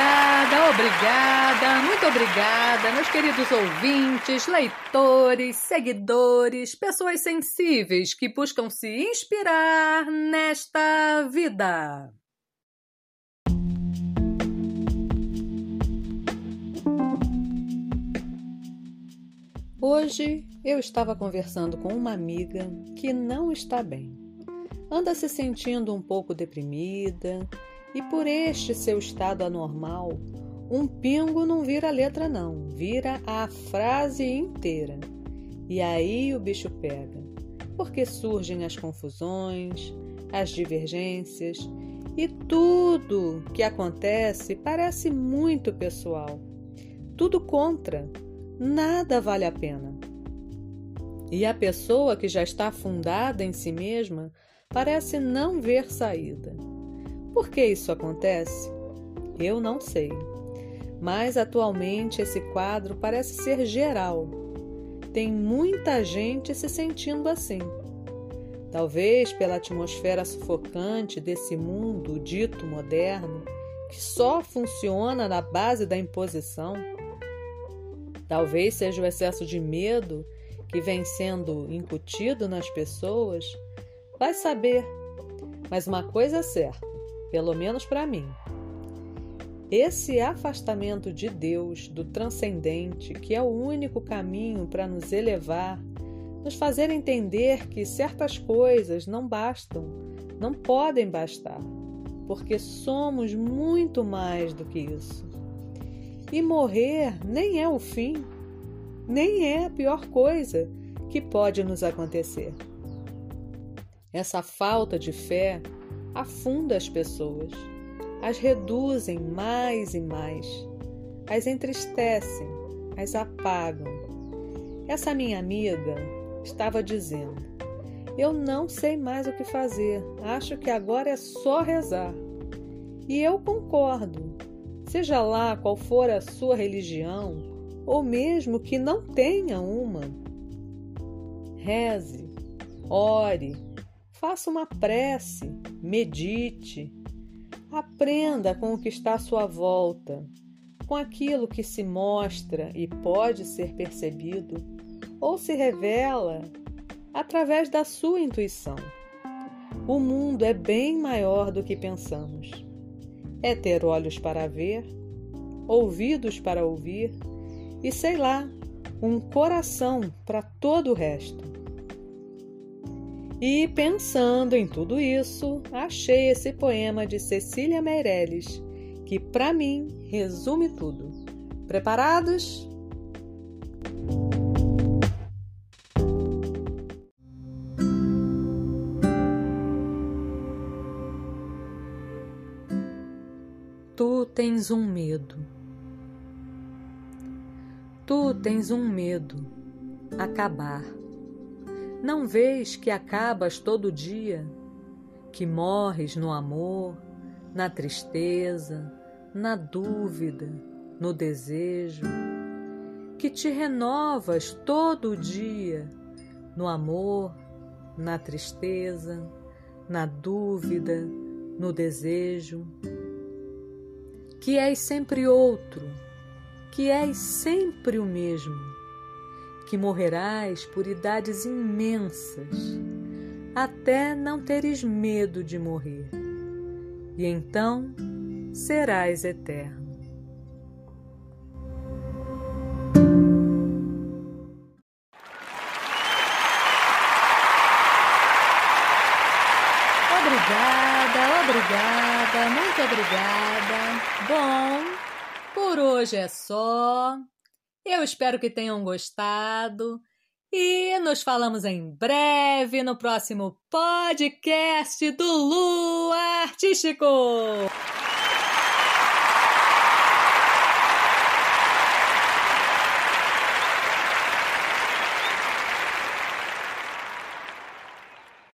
Obrigada, obrigada, muito obrigada, meus queridos ouvintes, leitores, seguidores, pessoas sensíveis que buscam se inspirar nesta vida. Hoje eu estava conversando com uma amiga que não está bem. Anda se sentindo um pouco deprimida e por este seu estado anormal, um pingo não vira letra, não, vira a frase inteira. E aí o bicho pega, porque surgem as confusões, as divergências e tudo que acontece parece muito pessoal. Tudo contra, nada vale a pena. E a pessoa que já está afundada em si mesma parece não ver saída. Por que isso acontece? Eu não sei. Mas atualmente esse quadro parece ser geral. Tem muita gente se sentindo assim. Talvez pela atmosfera sufocante desse mundo dito moderno, que só funciona na base da imposição. Talvez seja o excesso de medo que vem sendo incutido nas pessoas. Vai saber. Mas uma coisa é certa: pelo menos para mim. Esse afastamento de Deus, do transcendente, que é o único caminho para nos elevar, nos fazer entender que certas coisas não bastam, não podem bastar, porque somos muito mais do que isso. E morrer nem é o fim, nem é a pior coisa que pode nos acontecer. Essa falta de fé afunda as pessoas, as reduzem mais e mais, as entristecem, as apagam. Essa minha amiga estava dizendo: Eu não sei mais o que fazer, acho que agora é só rezar. E eu concordo. Seja lá qual for a sua religião, ou mesmo que não tenha uma, reze, ore, faça uma prece, medite, aprenda com o que está à sua volta, com aquilo que se mostra e pode ser percebido ou se revela através da sua intuição. O mundo é bem maior do que pensamos. É ter olhos para ver, ouvidos para ouvir e, sei lá, um coração para todo o resto. E pensando em tudo isso, achei esse poema de Cecília Meirelles, que para mim resume tudo. Preparados? Tu tens um medo. Tu tens um medo acabar não vês que acabas todo dia, que morres no amor, na tristeza, na dúvida, no desejo, que te renovas todo dia no amor, na tristeza, na dúvida, no desejo, que és sempre outro, que és sempre o mesmo que morrerás por idades imensas, até não teres medo de morrer, e então serás eterno. Obrigada, obrigada, muito obrigada. Bom, por hoje é só. Eu espero que tenham gostado e nos falamos em breve no próximo podcast do Lu Artístico.